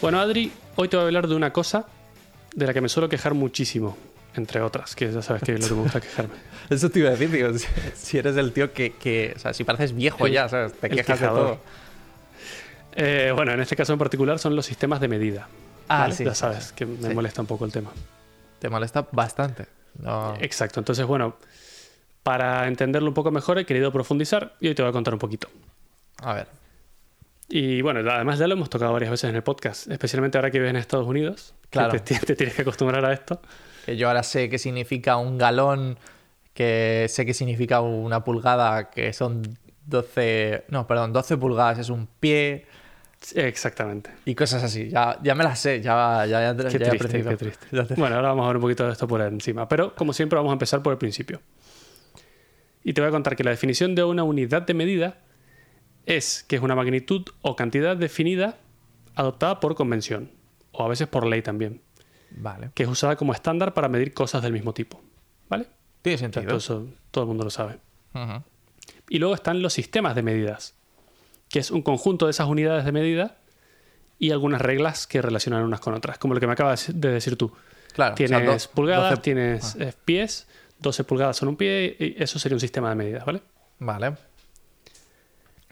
Bueno, Adri, hoy te voy a hablar de una cosa de la que me suelo quejar muchísimo, entre otras, que ya sabes que es lo que me gusta quejarme. Eso te iba a decir, digo, si, eres el tío que, que, o sea, si pareces viejo El- ya, ¿sabes? Te quejas de todo. Eh, bueno, en este caso en particular son los sistemas de medida. Ah, ¿vale? sí. Ya sabes que me Sí. molesta un poco el tema. Te molesta bastante. No. Exacto, entonces bueno, para entenderlo un poco mejor he querido profundizar y hoy te voy a contar un poquito. A ver. Y bueno, además ya lo hemos tocado varias veces en el podcast, especialmente ahora que vives en Estados Unidos, que Claro. te, te tienes que acostumbrar a esto. Que yo ahora sé qué significa un galón, que sé qué significa una pulgada, que son 12. No, perdón, 12 pulgadas es un pie Exactamente. y cosas así. Ya, ya me las sé, ya, ya, ya, Qué ya he triste, aprendido. qué triste. Bueno, ahora vamos a ver un poquito de esto por encima, pero como siempre vamos a empezar por el principio. Y te voy a contar que la definición de una unidad de medida es que es una magnitud o cantidad definida adoptada por convención, o a veces por ley también, Vale. que es usada como estándar para medir cosas del mismo tipo. ¿Vale? Tiene O sea, sentido. todo, eso- todo el mundo lo sabe. Y luego están los sistemas de medidas, que es un conjunto de esas unidades de medida y algunas reglas que relacionan unas con otras, como lo que me acabas de decir tú. Claro. o sea, Tienes pulgadas, 12 tienes eh, pies, 12 pulgadas son un pie, y eso sería un sistema de medidas, ¿vale? Vale.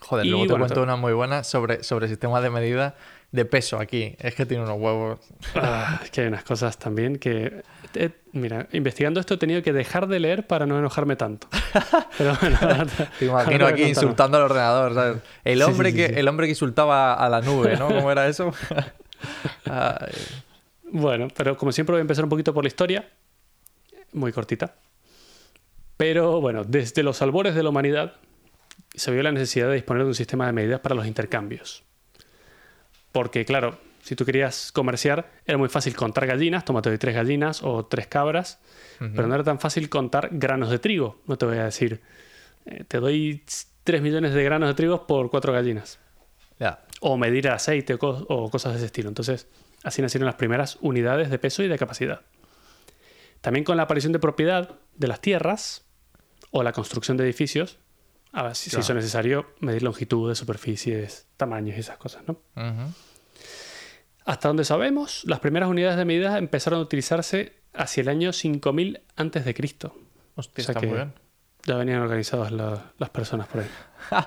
Joder, Y luego te bueno, cuento to- una muy buena sobre, sobre sistemas de medida de peso aquí. Es que tiene unos huevos. Ah, es que hay unas cosas también que... eh, mira, investigando esto he tenido que dejar de leer para no enojarme tanto. Pero bueno, ahora te- imagino aquí insultando al ordenador, ¿sabes? El Sí, sí, hombre, sí, que, el hombre que insultaba a la nube, ¿no? ¿Cómo era eso? Ay, Bueno, pero como siempre voy a empezar un poquito por la historia, muy cortita. Pero bueno, desde los albores de la humanidad se vio la necesidad de disponer de un sistema de medidas para los intercambios. Porque claro, si tú querías comerciar, era muy fácil contar gallinas, tómate hoy tres gallinas o tres cabras, pero no era tan fácil contar granos de trigo. No te voy a decir, eh, te doy tres millones de granos de trigo por cuatro gallinas ya. o medir aceite o, o cosas de ese estilo. Entonces, así nacieron las primeras unidades de peso y de capacidad. También con la aparición de propiedad de las tierras o la construcción de edificios, a ver, si Claro. hizo necesario medir longitudes, superficies, tamaños y esas cosas, ¿no? Hasta donde sabemos, las primeras unidades de medida empezaron a utilizarse hacia el año 5000 antes de Cristo. Hostia, O sea está que- muy bien. Ya venían organizadas la- las personas por ahí.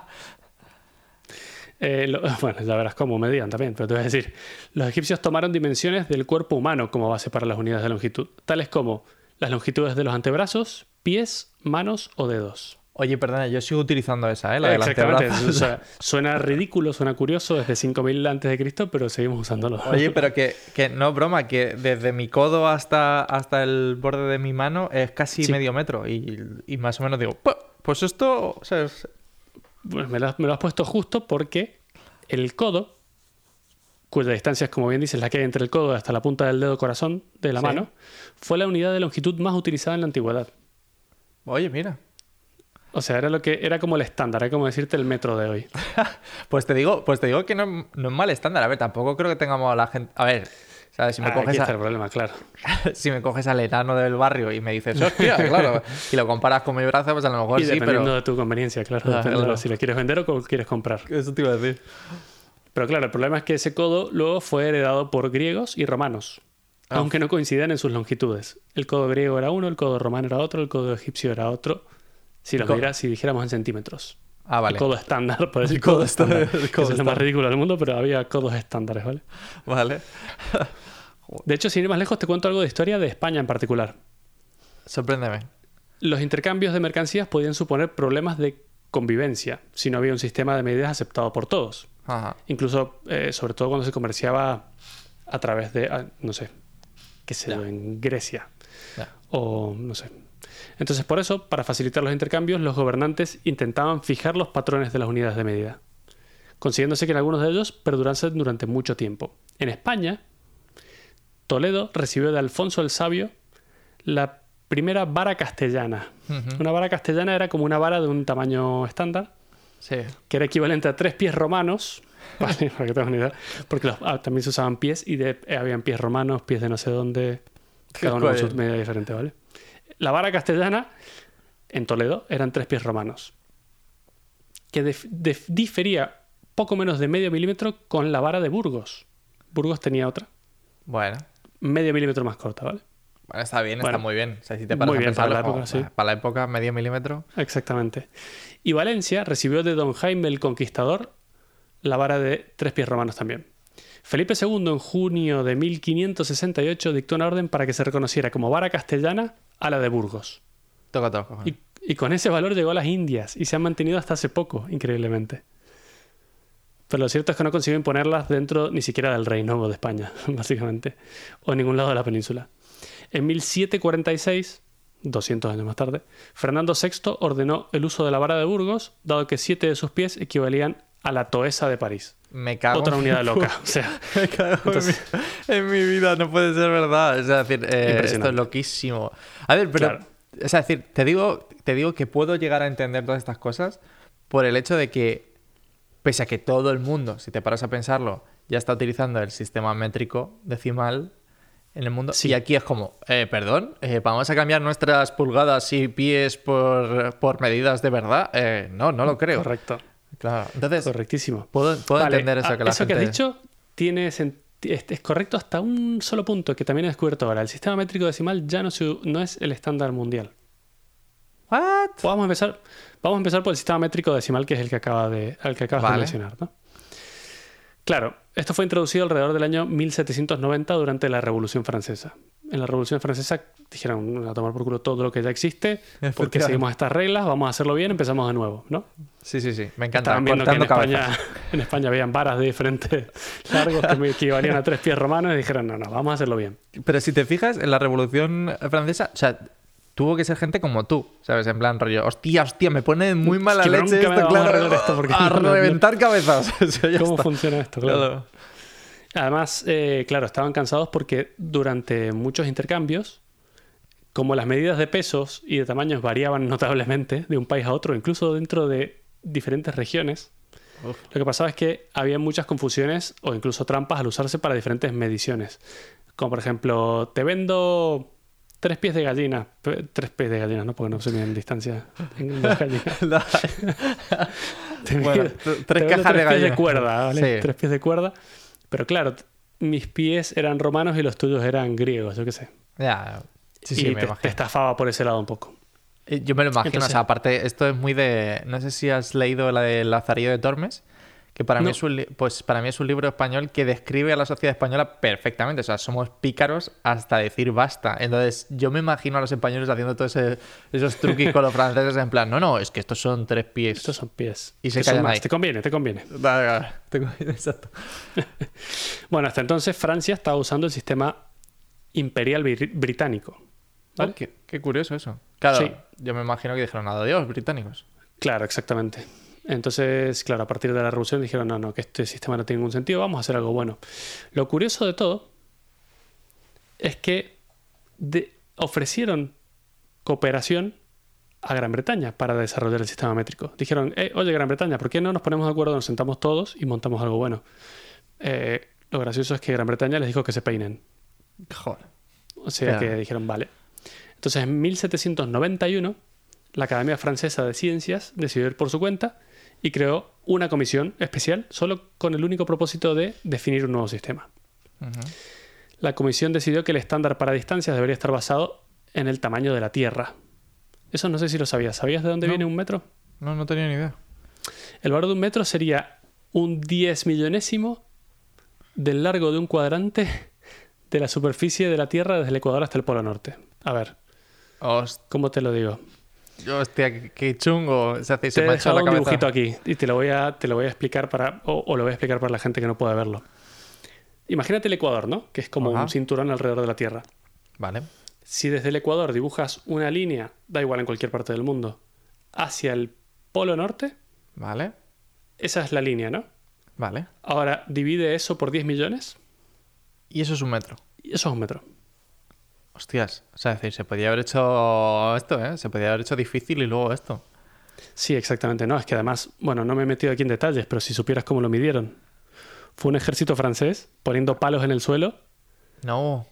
Eh, lo- bueno, ya verás cómo medían también, pero te voy a decir, los egipcios tomaron dimensiones del cuerpo humano como base para las unidades de longitud, tales como las longitudes de los antebrazos, pies, manos o dedos. Oye, perdona, yo sigo utilizando esa, ¿eh? La Exactamente, o sea, suena ridículo, suena curioso desde 5000 antes de Cristo, pero seguimos usándolo. Oye, pero que, que no broma, que desde mi codo hasta, hasta el borde de mi mano es casi Sí. medio metro. Y, y más o menos digo, "Pu- pues esto, o sea, es- Pues me lo, has- me lo has puesto justo porque el codo, cuya distancia es, como bien dices, la que hay entre el codo hasta la punta del dedo corazón de la Sí. mano, fue la unidad de longitud más utilizada en la antigüedad. oye, mira. O sea, era lo que era como el estándar, era como decirte el metro de hoy. Pues te digo, pues te digo que no, no es mal estándar. A ver, tampoco creo que tengamos a la gente. A ver, ¿sabes? Si me, Ah, aquí coges está a- el problema, claro. si me coges al enano del barrio y me dices, hostia, claro, y lo comparas con mi brazo, pues a lo mejor y sí, dependiendo pero. de tu conveniencia, claro, Ah, si lo quieres vender o quieres comprar. Eso te iba a decir. Pero claro, el problema es que ese codo luego fue heredado por griegos y romanos, Ah. aunque no coincidían en sus longitudes. El codo griego era uno, el codo romano era otro, el codo egipcio era otro. Si, lo co- miras, si dijéramos en centímetros. Ah, vale. El codo estándar, por decir codo codo estándar. estándar, el codo eso es lo más estándar. ridículo del mundo, pero había codos estándares, ¿vale? Vale. De hecho, sin ir más lejos, te cuento algo de historia de España en particular. Sorpréndeme. Los intercambios de mercancías podían suponer problemas de convivencia si no había un sistema de medidas aceptado por todos. Ajá. Incluso, eh, sobre todo cuando se comerciaba a través de, ah, no sé, qué sé yo, en Grecia o no sé. Entonces, por eso, para facilitar los intercambios, los gobernantes intentaban fijar los patrones de las unidades de medida, consiguiéndose que en algunos de ellos perdurasen durante mucho tiempo. En España, Toledo recibió de Alfonso el Sabio la primera vara castellana. Una vara castellana era como una vara de un tamaño estándar, Sí. que era equivalente a tres pies romanos, ¿vale? para que tengas una idea, porque los- ah, también se usaban pies y de, eh, habían pies romanos, pies de no sé dónde, cada uno con su medida diferente, ¿vale? La vara castellana en Toledo eran tres pies romanos, que dif- dif- difería poco menos de medio milímetro con la vara de Burgos. Burgos tenía otra, Bueno. medio milímetro más corta, ¿vale? Bueno, está bien, Bueno, está muy bien. O sea, si te muy bien para la época, sí. Para la época, medio milímetro. Exactamente. Y Valencia recibió de don Jaime el Conquistador la vara de tres pies romanos también. Felipe II en junio de 1568 dictó una orden para que se reconociera como vara castellana a la de Burgos. Toca. Y, y con ese valor llegó a las Indias y se han mantenido hasta hace poco, increíblemente. Pero lo cierto es que no consiguió imponerlas dentro ni siquiera del reino de España, básicamente, o en ningún lado de la península. En 1746, 200 años más tarde, Fernando VI ordenó el uso de la vara de Burgos, dado que siete de sus pies equivalían a la toesa de París. Me cago Otra unidad loca. O sea, Me cago en mi- en, mi, vida, no puede ser verdad. Es decir, eh, esto es loquísimo. A ver, pero. Claro. Es decir, te digo, te digo que puedo llegar a entender todas estas cosas por el hecho de que, pese a que todo el mundo, si te paras a pensarlo, ya está utilizando el sistema métrico decimal en el mundo. Sí. Y aquí es como, eh, perdón, eh, vamos a cambiar nuestras pulgadas y pies por, por medidas de verdad. Eh, no, no lo creo. correcto. Claro. Entonces, Correctísimo. puedo, puedo Vale, entender eso ah, que la eso gente... que has dicho tiene es, correcto hasta un solo punto que también he descubierto ahora. El sistema métrico decimal ya no, se- no es el estándar mundial. ¿What? Vamos a empezar, vamos a empezar por el sistema métrico decimal, que es el que, acaba de, el que acabas Vale. de mencionar. ¿no? Claro, esto fue introducido alrededor del año 1790 durante la Revolución Francesa. En la Revolución Francesa dijeron a tomar por culo todo lo que ya existe, porque seguimos estas reglas, vamos a hacerlo bien, empezamos de nuevo, ¿no? Sí, sí, sí. Me encanta. Estaban viendo que en España, en España habían varas de diferentes largos que me equivalían a tres pies romanos y dijeron, no, no, vamos a hacerlo bien. Pero si te fijas, en la Revolución Francesa, o sea, tuvo que ser gente como tú, ¿sabes? En plan rollo, hostia, hostia, me pone muy mala que leche esto, a claro. arreglar esto porque a reventar cabezas. Eso ya ¿Cómo está. funciona esto? Claro. Claro. Además, eh, claro, estaban cansados porque durante muchos intercambios, como las medidas de pesos y de tamaños variaban notablemente de un país a otro, incluso dentro de diferentes regiones, Uf. lo que pasaba es que había muchas confusiones o incluso trampas al usarse para diferentes mediciones. Como por ejemplo, te vendo tres pies de gallina. Tres pies de gallina, ¿no? Porque no se miden distancia. No. Bueno, tres cajas de tres pies gallina. cuerda, ¿vale? Sí. Tres pies de cuerda. Pero claro, mis pies eran romanos y los tuyos eran griegos, yo qué sé. Ya. Sí, sí, y me te, te estafaba por ese lado un poco. Eh, Yo me lo imagino, Entonces- o sea, aparte, esto es muy de. No sé si has leído la de Lazarillo de Tormes, que para mí es un pues para mí es un libro español que describe a la sociedad española perfectamente. O sea, somos pícaros hasta decir basta. Entonces, yo me imagino a los españoles haciendo todos esos truquis con los franceses en plan, no, no, es que estos son tres pies. Estos son pies. Y se callan ahí. Te conviene, te conviene. Vale, vale, tengo- Exacto. Bueno, hasta entonces Francia estaba usando el sistema imperial bri- británico. ¿vale? Oh, qué, qué curioso eso. Claro, Sí. yo me imagino que dijeron adiós, británicos. Claro, exactamente. Entonces, claro, a partir de la revolución dijeron, no, no, que este sistema no tiene ningún sentido, vamos a hacer algo bueno. Lo curioso de todo es que de- ofrecieron cooperación a Gran Bretaña para desarrollar el sistema métrico. Dijeron, "Eh, oye, Gran Bretaña, ¿por qué no nos ponemos de acuerdo, nos sentamos todos y montamos algo bueno? Eh, lo gracioso es que Gran Bretaña les dijo que se peinen. Joder. O sea Claro. que dijeron, vale. Entonces, en 1791, la Academia Francesa de Ciencias decidió ir por su cuenta y creó una comisión especial solo con el único propósito de definir un nuevo sistema. La comisión decidió que el estándar para distancias debería estar basado en el tamaño de la Tierra. Eso no sé si lo sabías. ¿Sabías de dónde No. viene un metro? No, no tenía ni idea. El valor de un metro sería un diez millonésimo del largo de un cuadrante de la superficie de la Tierra desde el Ecuador hasta el Polo Norte. A ver, Host- ¿cómo te lo digo? Hostia, qué- chungo. Se Te he me ha echado dejado la un dibujito aquí y te lo voy a, te lo voy a explicar para, o, o lo voy a explicar para la gente que no pueda verlo. Imagínate el Ecuador, ¿no? Que es como Ajá. un cinturón alrededor de la Tierra. Vale. Si desde el Ecuador dibujas una línea, da igual en cualquier parte del mundo, hacia el Polo Norte, Vale. esa es la línea, ¿no? Vale. Ahora divide eso por 10 millones Y eso es un metro. y eso es un metro. Hostias. O sea, es decir, se podía haber hecho esto, ¿eh? Se podía haber hecho difícil y luego esto. Sí, exactamente. No, es que además, bueno, no me he metido aquí en detalles, pero si supieras cómo lo midieron. Fue un ejército francés poniendo palos en el suelo No.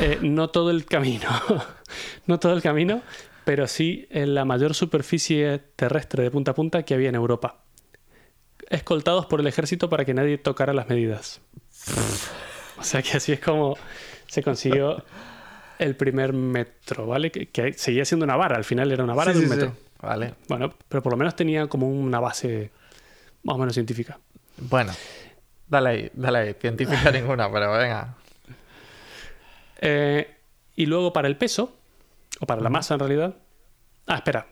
Eh, no todo el camino, no todo el camino, pero sí en la mayor superficie terrestre de punta a punta que había en Europa. Escoltados por el ejército para que nadie tocara las medidas. O sea que así es como se consiguió el primer metro, ¿vale? Que, que seguía siendo una vara, al final era una vara Sí, de un sí, sí. metro. Vale. Bueno, pero por lo menos tenía como una base más o menos científica. Bueno, dale ahí, dale ahí. Científica ninguna, pero venga. Eh, y luego para el peso, o para la masa en realidad. Ah, espera,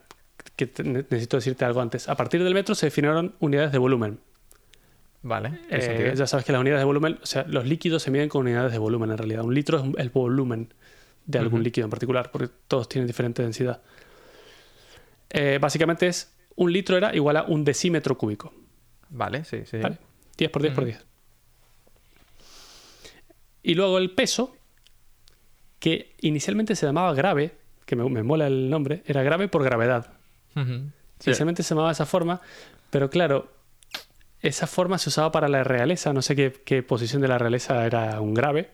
que te- necesito decirte algo antes. A partir del metro se definieron unidades de volumen. Vale. ¿qué Eh, ya sabes que las unidades de volumen, o sea, los líquidos se miden con unidades de volumen en realidad. Un litro es el volumen de algún líquido en particular, porque todos tienen diferente densidad. Eh, básicamente es un litro era igual a un decímetro cúbico. Vale, sí, sí. ¿vale? 10 por 10 por Ujú. 10. Y luego el peso, que inicialmente se llamaba grave, que me, me mola el nombre, era grave por gravedad. Sí. Inicialmente se llamaba de esa forma, pero claro, esa forma se usaba para la realeza, no sé qué, qué posición de la realeza era un grave,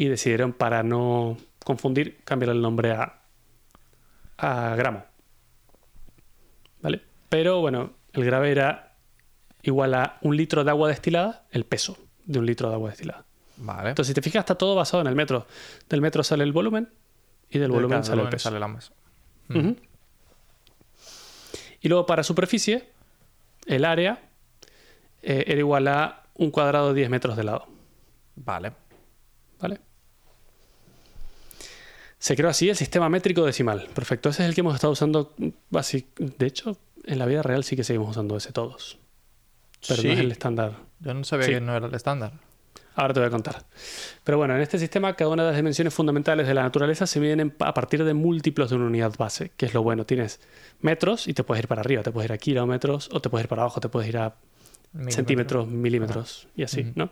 y decidieron para no confundir cambiar el nombre a, a gramo. ¿Vale? Pero bueno, el grave era igual a un litro de agua destilada, el peso de un litro de agua destilada. Vale. Entonces, si te fijas, está todo basado en el metro. Del metro sale el volumen y del volumen sale el peso. sale la masa. Ujú. Y luego para superficie, el área eh, era igual a un cuadrado de 10 metros de lado. Vale. ¿Vale? Se creó así el sistema métrico decimal. Perfecto. Ese es el que hemos estado usando. basi- De hecho, en la vida real sí que seguimos usando ese todos. Pero no es Sí. el estándar. Yo no sabía Sí. que no era el estándar. Ahora te voy a contar. Pero bueno, en este sistema cada una de las dimensiones fundamentales de la naturaleza se miden en- a partir de múltiplos de una unidad base, que es lo bueno. Tienes metros y te puedes ir para arriba, te puedes ir a kilómetros o te puedes ir para abajo, te puedes ir a Milímetro. centímetros, milímetros y así, Ujú. ¿no?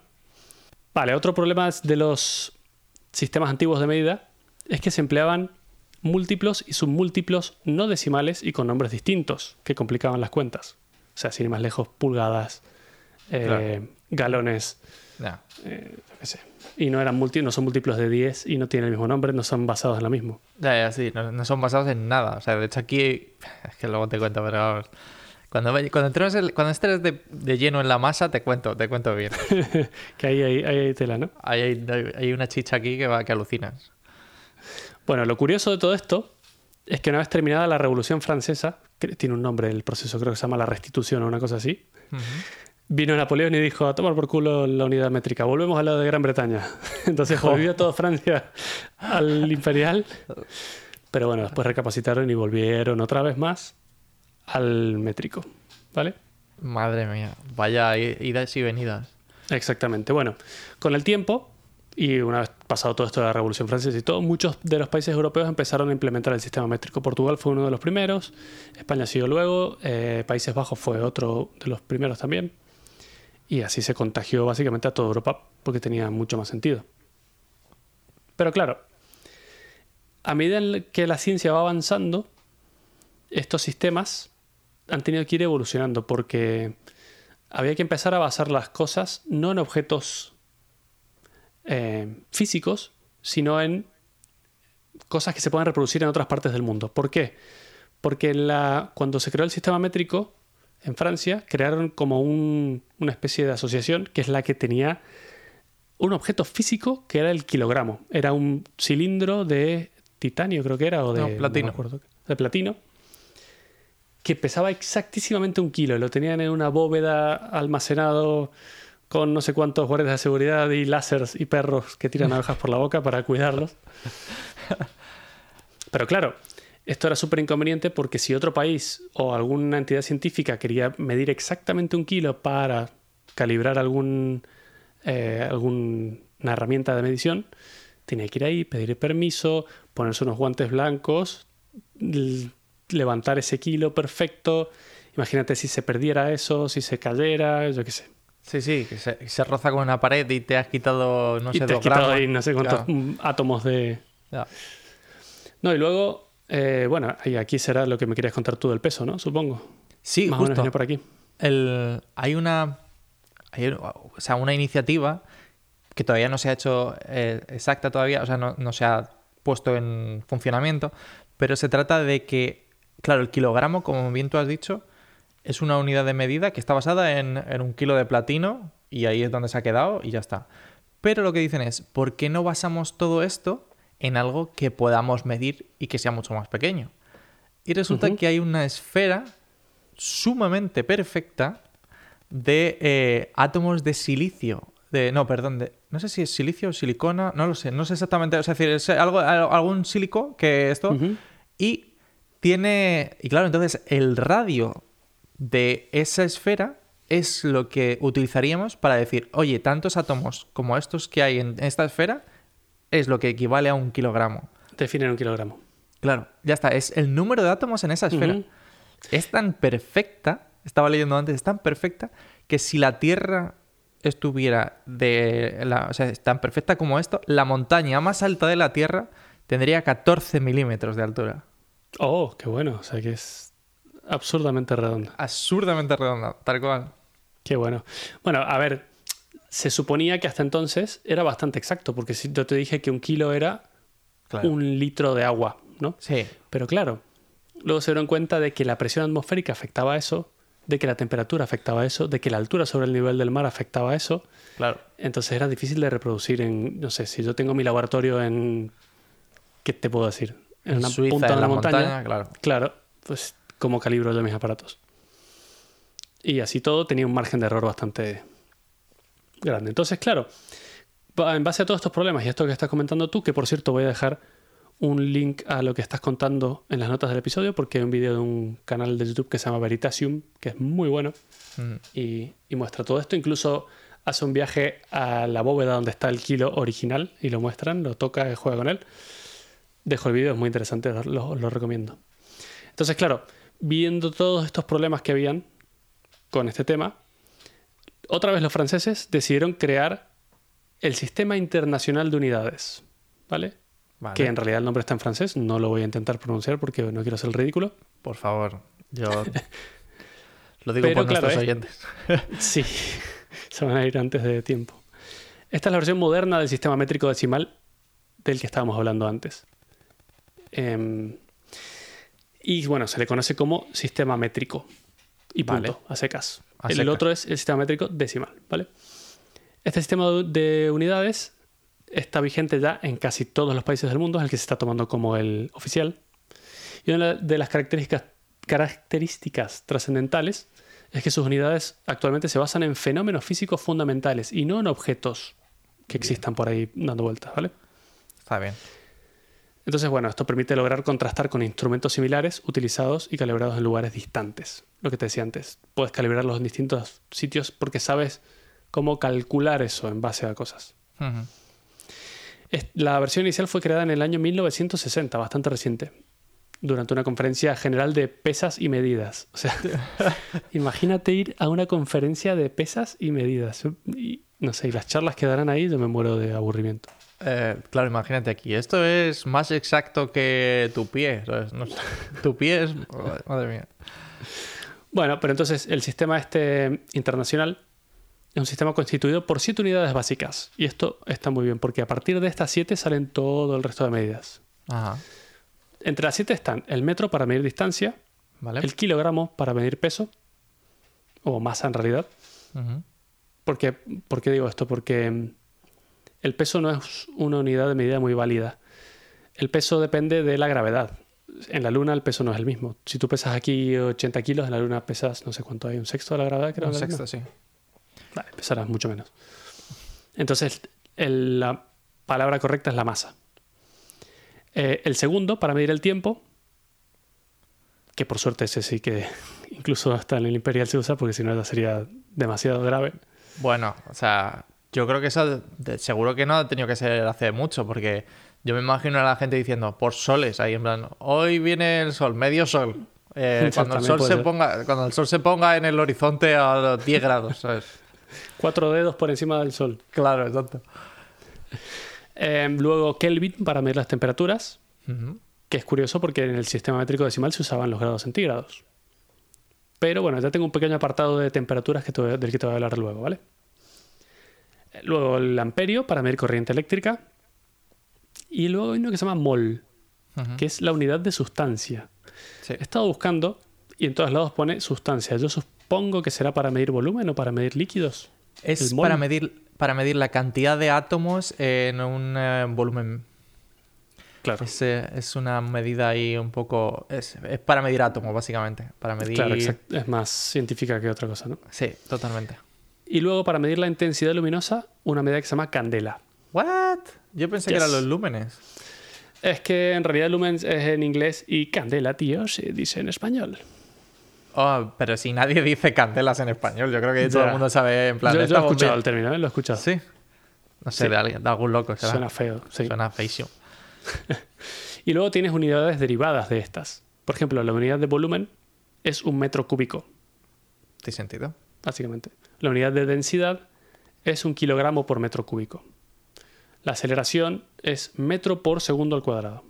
Vale, otro problema de los sistemas antiguos de medida es que se empleaban múltiplos y submúltiplos no decimales y con nombres distintos que complicaban las cuentas. O sea, sin ir más lejos, pulgadas, eh, Claro. galones, Ya. eh, sé. Y no eran multi, no son múltiplos de 10 y no tienen el mismo nombre, no son basados en lo mismo. Ya, ya, sí, no, no son basados en nada. O sea, de hecho aquí, es que luego te cuento, pero vamos. Cuando, ve- cuando, entres, el- cuando estés de, de lleno en la masa, te cuento, te cuento bien. que ahí hay, ahí hay tela, ¿no? Hay, hay una chicha aquí que va que alucinas. Bueno, lo curioso de todo esto es que una vez terminada la Revolución Francesa, que tiene un nombre el proceso, creo que se llama la restitución o una cosa así, vino Napoleón y dijo, a tomar por culo la unidad métrica, volvemos a la de Gran Bretaña. Entonces volvió toda Francia al imperial, pero bueno, después recapacitaron y volvieron otra vez más al métrico, ¿vale? Madre mía, vaya idas y venidas. Exactamente. Bueno, con el tiempo, y una vez pasado todo esto de la Revolución Francesa y todo, muchos de los países europeos empezaron a implementar el sistema métrico. Portugal fue uno de los primeros, España siguió luego, eh, Países Bajos fue otro de los primeros también. Y así se contagió básicamente a toda Europa porque tenía mucho más sentido. Pero claro, a medida que la ciencia va avanzando, estos sistemas han tenido que ir evolucionando porque había que empezar a basar las cosas no en objetos eh, físicos, sino en cosas que se pueden reproducir en otras partes del mundo. ¿Por qué? Porque la, cuando se creó el sistema métrico en Francia, crearon como un- una especie de asociación que es la que tenía un objeto físico que era el kilogramo. Era un cilindro de titanio, creo que era, o de No, platino. de platino, que pesaba exactísimamente un kilo. Lo tenían en una bóveda almacenado con no sé cuántos guardias de seguridad y láseres y perros que tiran abejas por la boca para cuidarlos. Pero claro, esto era súper inconveniente porque si otro país o alguna entidad científica quería medir exactamente un kilo para calibrar algún, eh, alguna herramienta de medición, tenía que ir ahí, pedir permiso, ponerse unos guantes blancos, levantar ese kilo perfecto. Imagínate si se perdiera eso, si se cayera, yo qué sé. Sí, sí, que se, se roza con una pared y te has quitado, no y sé, te has quitado ahí no sé cuántos Claro, átomos de... ya. No, y luego, eh, bueno, y aquí será lo que me querías contar tú del peso, ¿no? Supongo. Sí, Más o menos justo. por aquí. El- hay una hay, o sea, una iniciativa que todavía no se ha hecho eh, exacta todavía, o sea, no, no se ha puesto en funcionamiento, pero se trata de que, claro, el kilogramo, como bien tú has dicho, es una unidad de medida que está basada en, en un kilo de platino y ahí es donde se ha quedado y ya está. Pero lo que dicen es, ¿por qué no basamos todo esto en algo que podamos medir y que sea mucho más pequeño? Y resulta que hay una esfera sumamente perfecta de eh, átomos de silicio. De, no, perdón, de, no sé si es silicio o silicona, no lo sé, no sé exactamente, o sea, es decir, es algo, al- algún sílico que esto, y tiene, y claro, entonces el radio de esa esfera es lo que utilizaríamos para decir, oye, tantos átomos como estos que hay en esta esfera es lo que equivale a un kilogramo. Definen un kilogramo. Claro, ya está, es el número de átomos en esa esfera. Es tan perfecta, estaba leyendo antes, es tan perfecta que si la Tierra estuviera de la, o sea, es tan perfecta como esto, la montaña más alta de la Tierra tendría 14 milímetros de altura. Oh, qué bueno. O sea que es absurdamente redonda. Absurdamente redonda, tal cual. Qué bueno. Bueno, a ver, se suponía que hasta entonces era bastante exacto, porque si yo te dije que un kilo era Claro. un litro de agua, ¿no? Sí, Pero claro, luego se dieron cuenta de que la presión atmosférica afectaba a eso, de que la temperatura afectaba a eso, de que la altura sobre el nivel del mar afectaba a eso. claro. Entonces era difícil de reproducir en, no sé, si yo tengo mi laboratorio en, ¿qué te puedo decir? En, una Suiza, punta de la la montaña. montaña, claro. Claro, pues cómo calibro yo mis aparatos. Y así todo tenía un margen de error bastante grande. Entonces, claro, en base a todos estos problemas y esto que estás comentando tú, que por cierto voy a dejar un link a lo que estás contando en las notas del episodio, porque hay un vídeo de un canal de YouTube que se llama Veritasium, que es muy bueno Mm. y, y muestra todo esto. Incluso hace un viaje a la bóveda donde está el kilo original y lo muestran, lo toca y juega con él. Dejo el vídeo, es muy interesante, lo, lo recomiendo. Entonces, claro, viendo todos estos problemas que habían con este tema, otra vez los franceses decidieron crear el Sistema Internacional de Unidades, ¿vale? Vale. Que en realidad el nombre está en francés, no lo voy a intentar pronunciar porque no quiero ser ridículo. Por favor, yo lo digo Pero por claro, nuestros es- oyentes. Sí, se van a ir antes de tiempo. Esta es la versión moderna del sistema métrico decimal del que estábamos hablando antes. Em, y bueno, se le conoce como sistema métrico. Y punto, Vale. a secas. A el secas. otro es el sistema métrico decimal, ¿vale? Este sistema de- de unidades está vigente ya en casi todos los países del mundo, es el que se está tomando como el oficial. Y una de las características, características trascendentales es que sus unidades actualmente se basan en fenómenos físicos fundamentales y no en objetos que existan por ahí dando vueltas, ¿vale? Está bien. Entonces, bueno, esto permite lograr contrastar con instrumentos similares utilizados y calibrados en lugares distantes. Lo que te decía antes, puedes calibrarlos en distintos sitios porque sabes cómo calcular eso en base a cosas. La versión inicial fue creada en el año 1960, bastante reciente, durante una conferencia general de pesas y medidas. O sea, imagínate ir a una conferencia de pesas y medidas. Y, no sé, y las charlas que darán ahí, yo me muero de aburrimiento. Eh, claro, imagínate aquí. Esto es más exacto que tu pie. ¿sabes? No sé. Tu pie es. Madre mía. Bueno, pero entonces el sistema este internacional es un sistema constituido por siete unidades básicas. Y esto está muy bien, porque a partir de estas siete salen todo el resto de medidas. Ajá. Entre las siete están el metro para medir distancia, Vale. el kilogramo para medir peso, o masa en realidad. ¿Por qué, por qué digo esto? Porque mm, el peso no es una unidad de medida muy válida. El peso depende de la gravedad. En la Luna el peso no es el mismo. Si tú pesas aquí 80 kilos, en la Luna pesas no sé cuánto hay, un sexto de la gravedad. Creo, Un la sexto, Luna. sí. Vale, pesarás mucho menos. Entonces, el- la palabra correcta es la masa. Eh, el segundo, para medir el tiempo, que por suerte ese sí que incluso hasta en el Imperial se usa, porque si no sería demasiado grave. Bueno, o sea, yo creo que eso seguro que no ha tenido que ser hace mucho, porque yo me imagino a la gente diciendo por soles ahí en plan, hoy viene el sol, medio sol. Eh, cuando el sol se ponga, cuando el sol se ponga en el horizonte a 10 grados, ¿sabes? Cuatro dedos por encima del sol. Claro, exacto. Eh, luego Kelvin para medir las temperaturas, que es curioso porque en el sistema métrico decimal se usaban los grados centígrados. Pero bueno, ya tengo un pequeño apartado de temperaturas que te del que te voy a hablar luego, ¿vale? Luego el amperio para medir corriente eléctrica. Y luego hay uno que se llama mol, que es la unidad de sustancia. Sí. He estado buscando y en todos lados pone sustancia. Yo supongo que será para medir volumen o para medir líquidos. Es para medir, para medir la cantidad de átomos en un eh, volumen. Claro. Es, eh, es una medida ahí un poco... Es, es para medir átomos, básicamente. Para medir... Claro, exact- es más científica que otra cosa, ¿no? Sí, totalmente. Y luego para medir la intensidad luminosa, una medida que se llama candela. ¿What? Yo pensé que eran los lúmenes. Es que en realidad lumens es en inglés y candela, tío, se dice en español. Oh, pero si nadie dice candelas en español, yo creo que todo el mundo sabe en plan... yo, yo he escuchado bien. el término, ¿eh? Lo he escuchado. Sí. No sé, Sí. de, alguien- de algún loco. Suena feo, sí. Suena feísimo. Y luego tienes unidades derivadas de estas. Por ejemplo, la unidad de volumen es un metro cúbico, ¿Tiene sentido? básicamente. La unidad de densidad es un kilogramo por metro cúbico. La aceleración es metro por segundo al cuadrado.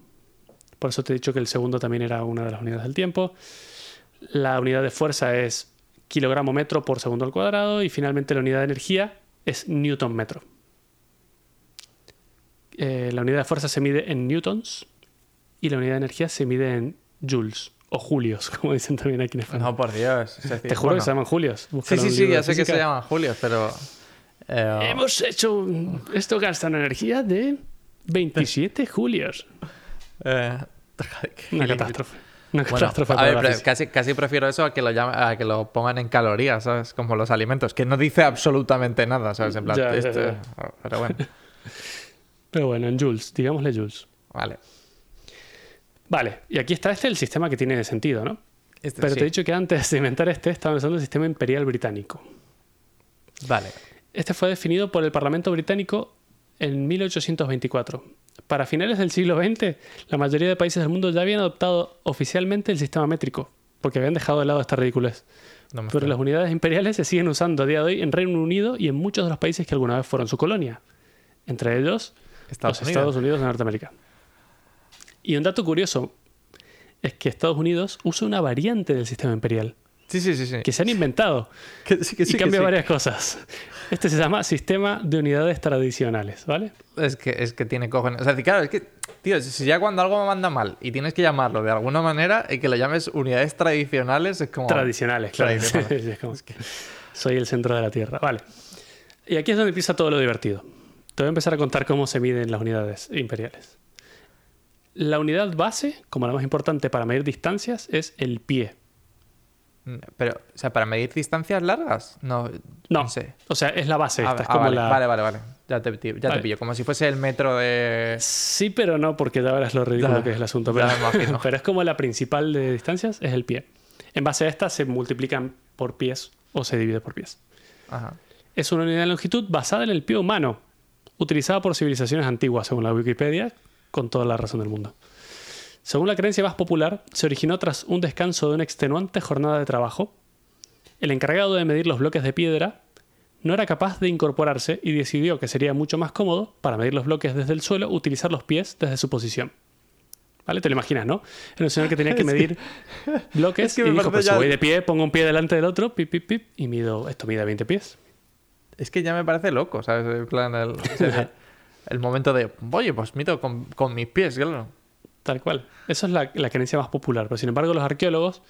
Por eso te he dicho que el segundo también era una de las unidades del tiempo. La unidad de fuerza es kilogramo metro por segundo al cuadrado. Y finalmente la unidad de energía es newton metro. Eh, la unidad de fuerza se mide en newtons y la unidad de energía se mide en joules o julios, como dicen también aquí en España. No, por Dios. Es decir, Te juro bueno. que se llaman julios. Sí, Búscalo sí, sí, ya sé que se llaman Julios, pero... eh, Hemos hecho esto gasta una energía de 27 julios. eh, Una catástrofe. Una Bueno, catástrofe a ver, casi, casi prefiero eso a que, lo llame- a que lo pongan en calorías, ¿sabes? Como los alimentos, que no dice absolutamente nada, ¿sabes? En plan, Ya, ya, esto- ya. Pero bueno, Pero bueno, en joules, digámosle joules. vale. Vale, y aquí está este el sistema que tiene sentido, ¿no? Este, Pero sí. te he dicho que antes de inventar este estaban usando el sistema imperial británico. Vale. Este fue definido por el Parlamento británico en 1824. Para finales del siglo XX, la mayoría de países del mundo ya habían adoptado oficialmente el sistema métrico, porque habían dejado de lado esta ridiculez. No me Pero las unidades imperiales se siguen usando a día de hoy en Reino Unido y en muchos de los países que alguna vez fueron su colonia, entre ellos Estados los Unidos. Estados Unidos de Norteamérica. Y un dato curioso es que Estados Unidos usa una variante del sistema imperial Sí, sí, sí. sí. que se han inventado Que sí, que sí, y que cambia varias cosas. Este se llama sistema de unidades tradicionales, ¿vale? Es que, es que tiene cojones. O sea, claro, es que, tío, si ya cuando algo manda mal y tienes que llamarlo de alguna manera y que lo llames unidades tradicionales, es como. Tradicionales, claro. Tradicionales. Es como, Soy el centro de la Tierra, vale. Y aquí es donde empieza todo lo divertido. Te voy a empezar a contar cómo se miden las unidades imperiales. La unidad base, como la más importante para medir distancias, es el pie. Pero, o sea, para medir distancias largas, no. No, sé. o sea, es la base. Ah, esta, es ah, como vale, la... vale, vale, vale. Ya te, ya te Vale. pillo. Como si fuese el metro de. Sí, pero no, porque ya verás lo ridículo Ya, que es el asunto. pero es como la principal de distancias, es el pie. En base a esta se multiplican por pies o se divide por pies. Ajá. Es una unidad de longitud basada en el pie humano, utilizada por civilizaciones antiguas, según la Wikipedia, con toda la razón del mundo. Según la creencia más popular, se originó tras un descanso de una extenuante jornada de trabajo. El encargado de medir los bloques de piedra no era capaz de incorporarse y decidió que sería mucho más cómodo, para medir los bloques desde el suelo, utilizar los pies desde su posición. ¿Vale? Te lo imaginas, ¿no? Era un señor que tenía que medir bloques es que me y dijo, pues si voy de pie, pongo un pie delante del otro, pip, pip, pip, y mido, esto mide 20 pies. Es que ya me parece loco, ¿sabes? En plan, el, el momento de. Oye, pues mido con, con mis pies, claro. Tal cual. Esa es la, la creencia más popular. Pero sin embargo, los arqueólogos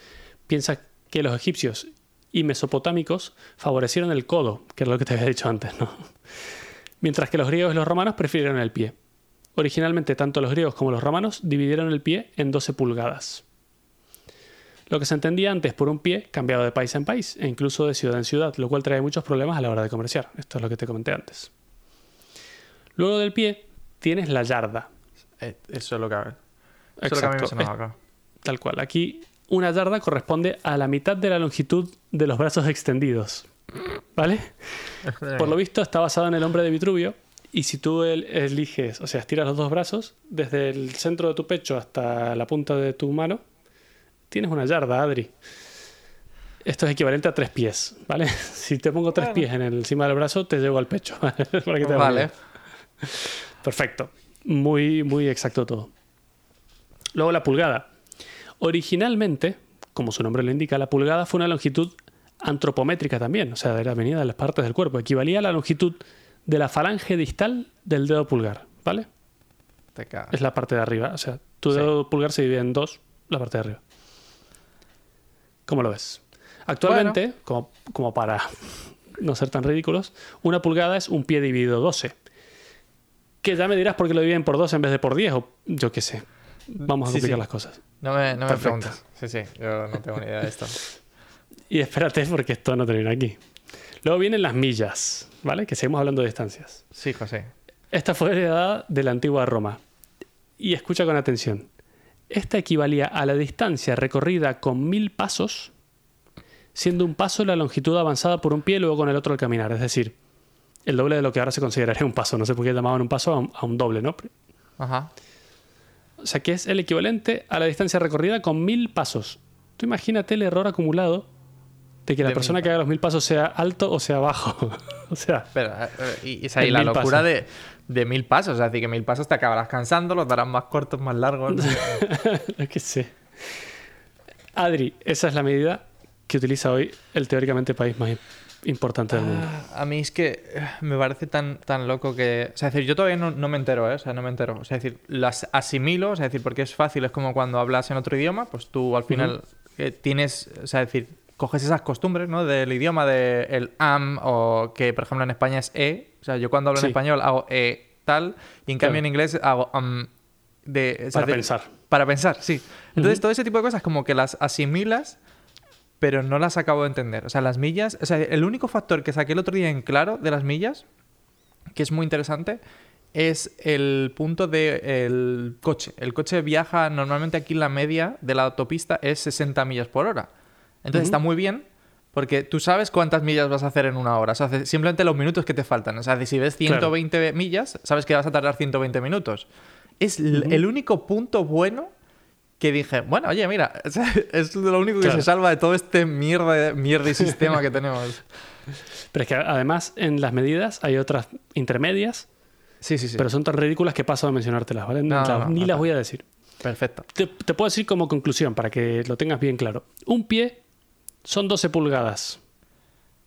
piensan que los egipcios y mesopotámicos favorecieron el codo, que era lo que te había dicho antes, ¿no? Mientras que los griegos y los romanos prefirieron el pie. Originalmente, tanto los griegos como los romanos dividieron el pie en 12 pulgadas. Lo que se entendía antes por un pie cambiaba de país en país e incluso de ciudad en ciudad, lo cual trae muchos problemas a la hora de comerciar. Esto es lo que te comenté antes. Luego del pie tienes la yarda, Eh, Eso es lo que. Eso es lo que a mí me sonaba, claro. Tal cual. Aquí una yarda corresponde a la mitad de la longitud de los brazos extendidos. ¿Vale? Por lo visto está basado en el hombre de Vitruvio. Y si tú el- eliges, o sea, estiras los dos brazos, desde el centro de tu pecho hasta la punta de tu mano, tienes una yarda, Adri. Esto es equivalente a tres pies, ¿vale? Si te pongo tres Bueno. pies en el, encima del brazo, te llego al pecho. ¿vale? Para que te Vale. Perfecto. Muy, muy exacto todo. Luego la pulgada. Originalmente, como su nombre lo indica, la pulgada fue una longitud antropométrica también, o sea, de la venida de las partes del cuerpo. Equivalía a la longitud de la falange distal del dedo pulgar, ¿vale? Te. Es la parte de arriba. O sea, tu Sí. dedo pulgar se divide en dos, la parte de arriba. ¿Cómo lo ves? Actualmente, como, como para no ser tan ridículos, una pulgada es un pie dividido 12. Que ya me dirás por qué lo dividen por 12 en vez de por 10 o yo qué sé. Vamos a Sí, complicar sí. las cosas. No me, no me preguntes. Sí, sí, yo no tengo ni idea de esto. Y espérate porque esto no termina aquí. Luego vienen las millas, ¿vale? Que seguimos hablando de distancias. Sí, José. Esta fue heredada de la antigua Roma. Y escucha con atención. Esta equivalía a la distancia recorrida con mil pasos, siendo un paso la longitud avanzada por un pie y luego con el otro al caminar. Es decir, el doble de lo que ahora se consideraría un paso. No sé por qué llamaban un paso a un, a un doble, ¿no? Ajá. O sea, que es el equivalente a la distancia recorrida con mil pasos. Tú imagínate el error acumulado de que la De persona que haga los mil pasos sea alto o sea bajo. o sea, Pero, eh, y, En la locura pasos. de, de mil pasos. Es decir, que mil pasos te acabarás cansando, los darás más cortos, más largos. Yo qué sé. Adri, esa es la medida que utiliza hoy el teóricamente país más importante del mundo. Ah, A mí es que eh, me parece tan, tan loco que... O sea, es decir, yo todavía no, no me entero, ¿eh? O sea, no me entero. O sea, es decir, las asimilo, o sea, es decir, porque es fácil, es como cuando hablas en otro idioma, pues tú al final eh, tienes, o sea, es decir, coges esas costumbres, ¿no? Del idioma, de el am, o que, por ejemplo, en España es e. O sea, yo cuando hablo Sí. en español hago e tal, y en cambio en inglés hago am. De, o sea, Para de- pensar. Para pensar, sí. Entonces, todo ese tipo de cosas como que las asimilas pero no las acabo de entender. O sea, las millas, o sea, el único factor que saqué el otro día en claro de las millas, que es muy interesante, es el punto del coche. El coche viaja normalmente aquí la media de la autopista es 60 millas por hora. Entonces está muy bien porque tú sabes cuántas millas vas a hacer en una hora. O sea, simplemente los minutos que te faltan. O sea, si ves Claro. 120 millas, sabes que vas a tardar 120 minutos. Es el único punto bueno que dije, bueno, oye, mira, es lo único que Claro. se salva de todo este mierda, mierda y sistema que tenemos. Pero es que además en las medidas hay otras intermedias, Sí, sí, sí. pero son tan ridículas que paso a mencionártelas, ¿vale? No, O sea, no, no, ni las voy a decir. Perfecto. Te, te puedo decir como conclusión para que lo tengas bien claro. Un pie son 12 pulgadas.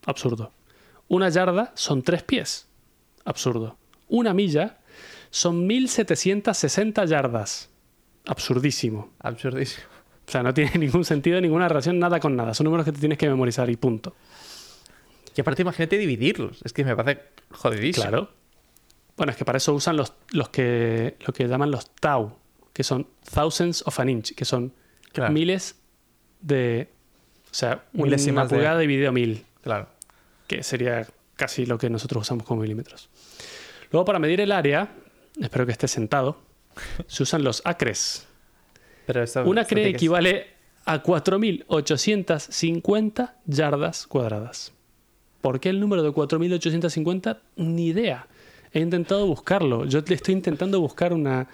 Absurdo. Una yarda son 3 pies. Absurdo. Una milla son 1760 yardas. Absurdísimo. Absurdísimo. O sea, no tiene ningún sentido, ninguna relación, nada con nada. Son números que te tienes que memorizar y punto. Y aparte, imagínate dividirlos. Es que me parece jodidísimo. Claro. Bueno, es que para eso usan los, los que, lo que llaman los tau, que son thousands of an inch, que son Claro. miles de... O sea, una Milésimas de- pulgada dividido mil, Claro. que sería casi lo que nosotros usamos como milímetros. Luego, para medir el área, espero que esté sentado, se usan los acres. Pero Un acre equivale a 4.850 yardas cuadradas. ¿Por qué el número de 4.850? Ni idea. He intentado buscarlo. Yo le estoy intentando buscar una,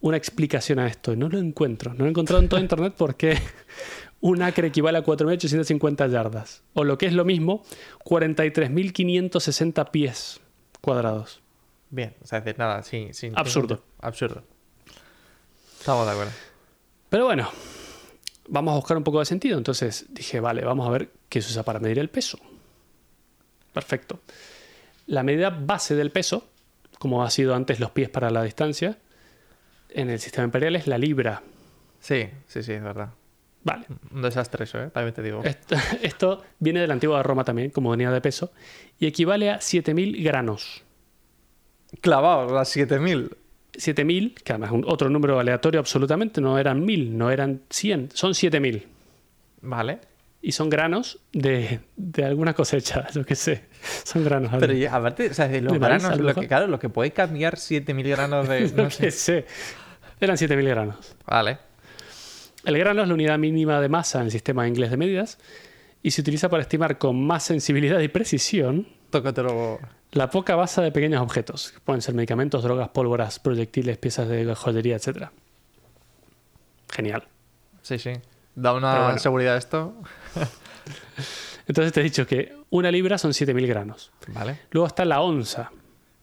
una explicación a esto y no lo encuentro. No lo he encontrado en todo Internet porque un acre equivale a 4.850 yardas. O lo que es lo mismo, 43.560 pies cuadrados. Bien, o sea, es decir, nada, sí, sí. Absurdo. Absurdo. Estamos de acuerdo. Pero bueno, vamos a buscar un poco de sentido. Entonces dije, vale, vamos a ver qué se usa para medir el peso. Perfecto. La medida base del peso, como ha sido antes los pies para la distancia, en el sistema imperial es la libra. Sí, sí, sí, es verdad. Vale. Un desastre eso, ¿eh? También te digo. Esto, esto viene de la antigua Roma también, como unidad de peso, y equivale a 7.000 granos. Clavado, las 7000. 7.000, que además es un otro número aleatorio absolutamente, no eran 1.000, no eran 100, son 7.000. Vale. Y son granos de, de alguna cosecha, yo qué sé. Son granos. Pero Adri. y aparte, o sea, de los De granos, a lo que, claro, lo que puede cambiar 7000 granos de. No sé. sé. Eran 7.000 granos. Vale. El grano es la unidad mínima de masa en el sistema inglés de medidas y se utiliza para estimar con más sensibilidad y precisión Tócatelo. la poca masa de pequeños objetos, pueden ser medicamentos, drogas, pólvoras, proyectiles, piezas de joyería, etc. Genial. Sí, sí. Da una bueno. seguridad esto. Entonces te he dicho que una libra son 7.000 granos. Vale. Luego está la onza.